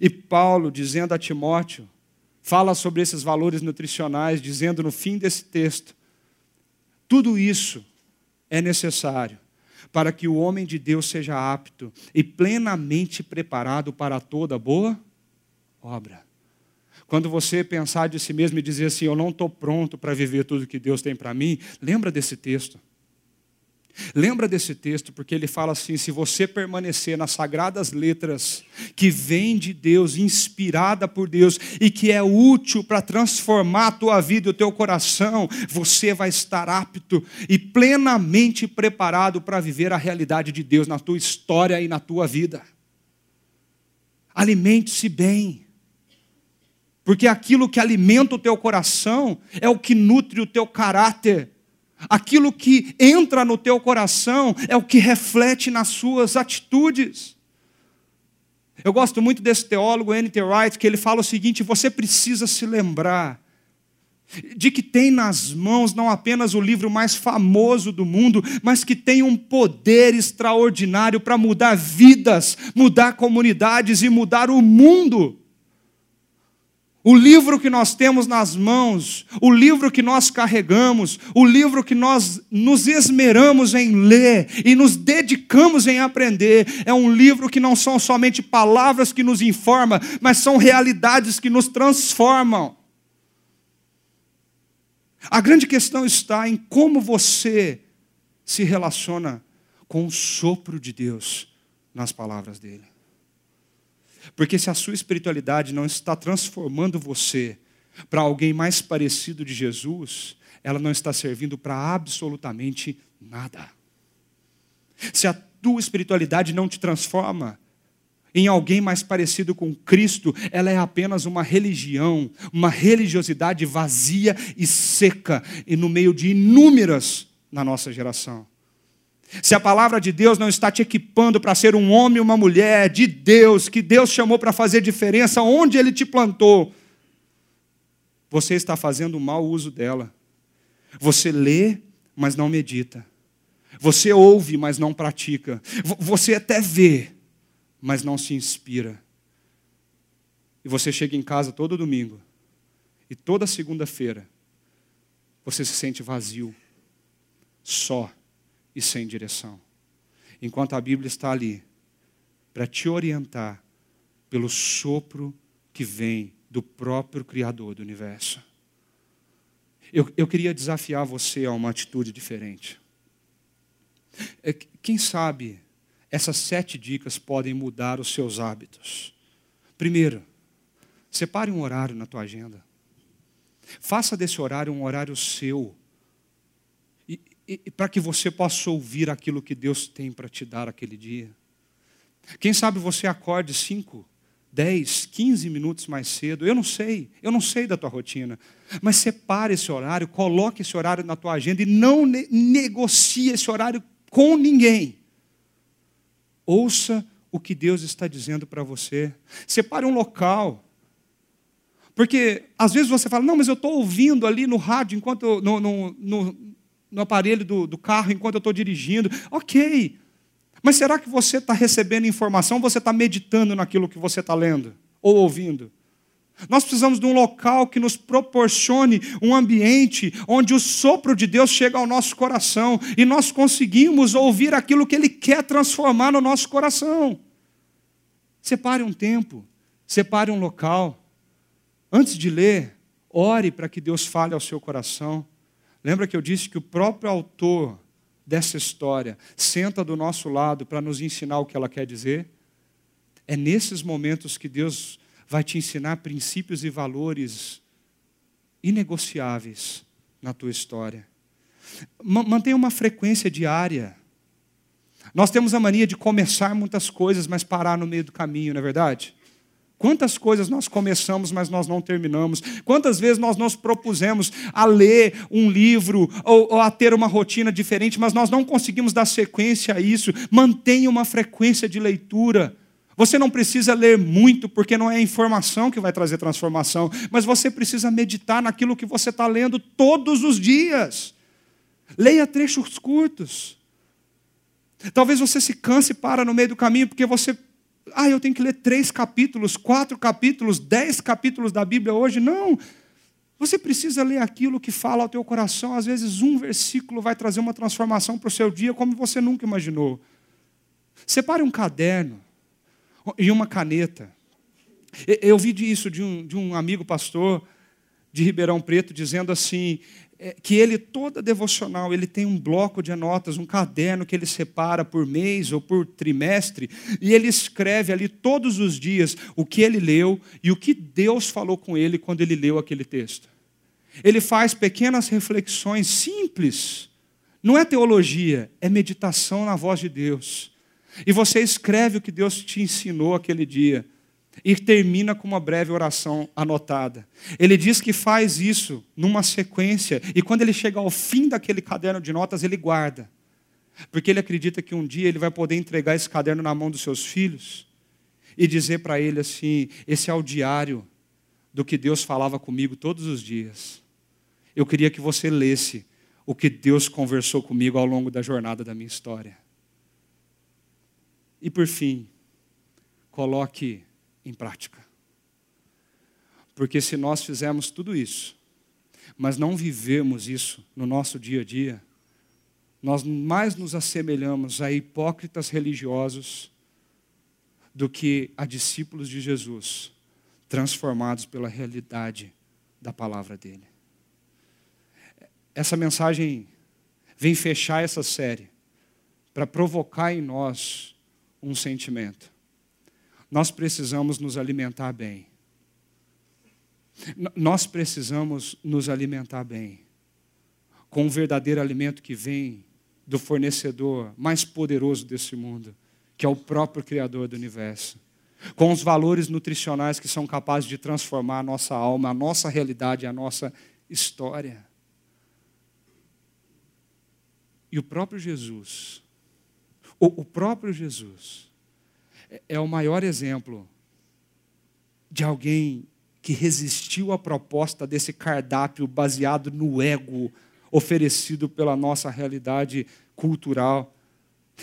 E Paulo, dizendo a Timóteo, fala sobre esses valores nutricionais, dizendo no fim desse texto: tudo isso é necessário para que o homem de Deus seja apto e plenamente preparado para toda boa obra. Quando você pensar de si mesmo e dizer assim, eu não estou pronto para viver tudo que Deus tem para mim, lembra desse texto. Lembra desse texto, porque ele fala assim: se você permanecer nas sagradas letras que vem de Deus, inspirada por Deus e que é útil para transformar a tua vida e o teu coração, você vai estar apto e plenamente preparado para viver a realidade de Deus na tua história e na tua vida. Alimente-se bem. Porque aquilo que alimenta o teu coração é o que nutre o teu caráter Aquilo que entra no teu coração é o que reflete nas suas atitudes. Eu gosto muito desse teólogo N.T. Wright, que ele fala o seguinte: você precisa se lembrar de que tem nas mãos não apenas o livro mais famoso do mundo, mas que tem um poder extraordinário para mudar vidas, mudar comunidades e mudar o mundo. O livro que nós temos nas mãos, o livro que nós carregamos, o livro que nós nos esmeramos em ler e nos dedicamos em aprender, é um livro que não são somente palavras que nos informam, mas são realidades que nos transformam. A grande questão está em como você se relaciona com o sopro de Deus nas palavras dele. Porque se a sua espiritualidade não está transformando você para alguém mais parecido de Jesus, ela não está servindo para absolutamente nada. Se a tua espiritualidade não te transforma em alguém mais parecido com Cristo, ela é apenas uma religião, uma religiosidade vazia e seca, e no meio de inúmeras na nossa geração. Se a palavra de Deus não está te equipando para ser um homem ou uma mulher de Deus, que Deus chamou para fazer diferença onde Ele te plantou, você está fazendo mau uso dela. Você lê, mas não medita. Você ouve, mas não pratica. Você até vê, mas não se inspira. E você chega em casa todo domingo, e toda segunda-feira, você se sente vazio, só e sem direção. Enquanto a Bíblia está ali para te orientar pelo sopro que vem do próprio Criador do universo. Eu, eu queria desafiar você a uma atitude diferente. É, quem sabe essas sete dicas podem mudar os seus hábitos. Primeiro, separe um horário na tua agenda. Faça desse horário um horário seu para que você possa ouvir aquilo que Deus tem para te dar aquele dia. Quem sabe você acorde 5, 10, 15 minutos mais cedo, eu não sei, eu não sei da tua rotina, mas separe esse horário, coloque esse horário na tua agenda e não ne negocie esse horário com ninguém. Ouça o que Deus está dizendo para você. Separe um local. Porque às vezes você fala, não, mas eu estou ouvindo ali no rádio, enquanto no, no, no, no aparelho do, do carro enquanto eu estou dirigindo. Ok. Mas será que você está recebendo informação, você está meditando naquilo que você está lendo ou ouvindo? Nós precisamos de um local que nos proporcione um ambiente onde o sopro de Deus chega ao nosso coração e nós conseguimos ouvir aquilo que Ele quer transformar no nosso coração. Separe um tempo, separe um local. Antes de ler, ore para que Deus fale ao seu coração. Lembra que eu disse que o próprio autor dessa história senta do nosso lado para nos ensinar o que ela quer dizer? É nesses momentos que Deus vai te ensinar princípios e valores inegociáveis na tua história. Mantenha uma frequência diária. Nós temos a mania de começar muitas coisas, mas parar no meio do caminho, não é verdade? Quantas coisas nós começamos, mas nós não terminamos? Quantas vezes nós nos propusemos a ler um livro ou, ou, a ter uma rotina diferente, mas nós não conseguimos dar sequência a isso? Mantenha uma frequência de leitura. Você não precisa ler muito, porque não é a informação que vai trazer transformação, mas você precisa meditar naquilo que você está lendo todos os dias. Leia trechos curtos. Talvez você se canse e para no meio do caminho, porque você. Ah, eu tenho que ler três capítulos, quatro capítulos, dez capítulos da Bíblia hoje. Não. Você precisa ler aquilo que fala ao teu coração. Às vezes, um versículo vai trazer uma transformação para o seu dia como você nunca imaginou. Separe um caderno e uma caneta. Eu vi isso de um, de um amigo pastor de Ribeirão Preto dizendo assim que ele toda devocional ele tem um bloco de notas, um caderno que ele separa por mês ou por trimestre e ele escreve ali todos os dias o que ele leu e o que Deus falou com ele quando ele leu aquele texto. Ele faz pequenas reflexões simples. Não é teologia, é meditação na voz de Deus. E você escreve o que Deus te ensinou aquele dia. E termina com uma breve oração anotada. Ele diz que faz isso numa sequência. E quando ele chega ao fim daquele caderno de notas, ele guarda. Porque ele acredita que um dia ele vai poder entregar esse caderno na mão dos seus filhos e dizer para ele assim: esse é o diário do que Deus falava comigo todos os dias. Eu queria que você lesse o que Deus conversou comigo ao longo da jornada da minha história. E por fim, coloque em prática. Porque se nós fizermos tudo isso, mas não vivemos isso no nosso dia a dia, nós mais nos assemelhamos a hipócritas religiosos do que a discípulos de Jesus, transformados pela realidade da palavra dele. Essa mensagem vem fechar essa série para provocar em nós um sentimento. Nós precisamos nos alimentar bem. Nós precisamos nos alimentar bem. Com o verdadeiro alimento que vem do fornecedor mais poderoso desse mundo, que é o próprio Criador do universo. Com os valores nutricionais que são capazes de transformar a nossa alma, a nossa realidade, a nossa história. E o próprio Jesus o, o próprio Jesus é, é o maior exemplo de alguém que resistiu à proposta desse cardápio baseado no ego oferecido pela nossa realidade cultural.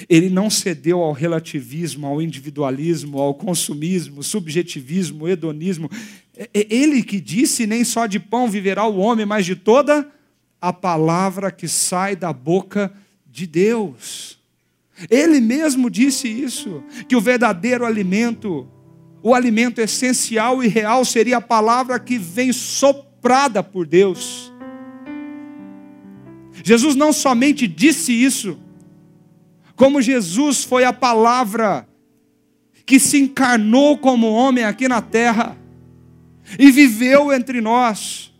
Ele não cedeu ao relativismo, ao individualismo, ao consumismo, subjetivismo, hedonismo. É, é ele que disse: nem só de pão viverá o homem, mas de toda a palavra que sai da boca de Deus. Ele mesmo disse isso, que o verdadeiro alimento, o alimento essencial e real seria a palavra que vem soprada por Deus. Jesus não somente disse isso, como Jesus foi a palavra que se encarnou como homem aqui na terra e viveu entre nós.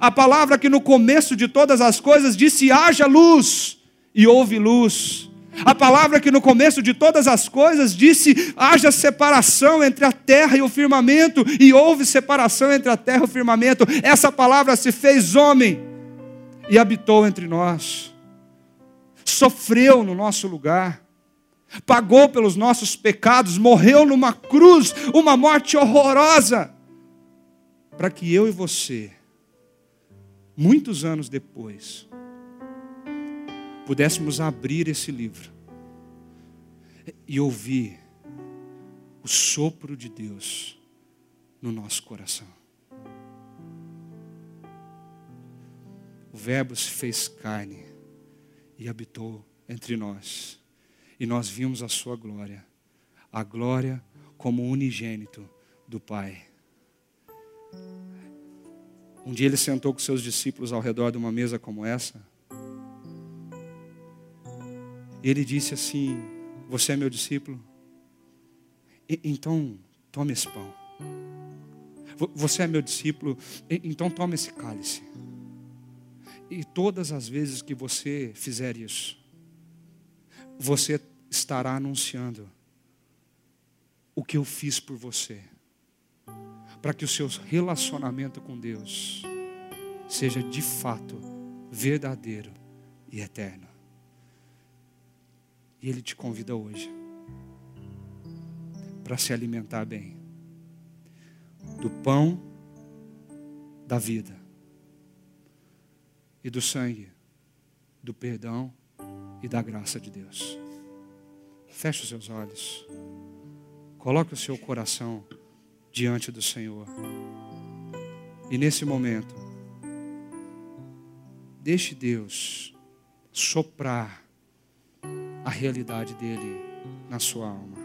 A palavra que no começo de todas as coisas disse: haja luz, e houve luz. A palavra que no começo de todas as coisas disse: haja separação entre a terra e o firmamento, e houve separação entre a terra e o firmamento. Essa palavra se fez homem e habitou entre nós, sofreu no nosso lugar, pagou pelos nossos pecados, morreu numa cruz, uma morte horrorosa, para que eu e você, muitos anos depois, pudéssemos abrir esse livro e ouvir o sopro de Deus no nosso coração. O Verbo se fez carne e habitou entre nós, e nós vimos a Sua glória, a glória como unigênito do Pai. Um dia ele sentou com seus discípulos ao redor de uma mesa como essa. Ele disse assim: Você é meu discípulo? E, então tome esse pão. Você é meu discípulo? E, então tome esse cálice. E todas as vezes que você fizer isso, você estará anunciando o que eu fiz por você, para que o seu relacionamento com Deus seja de fato verdadeiro e eterno. E Ele te convida hoje para se alimentar bem do pão da vida e do sangue, do perdão e da graça de Deus. Feche os seus olhos. Coloque o seu coração diante do Senhor. E nesse momento, deixe Deus soprar a realidade dele na sua alma.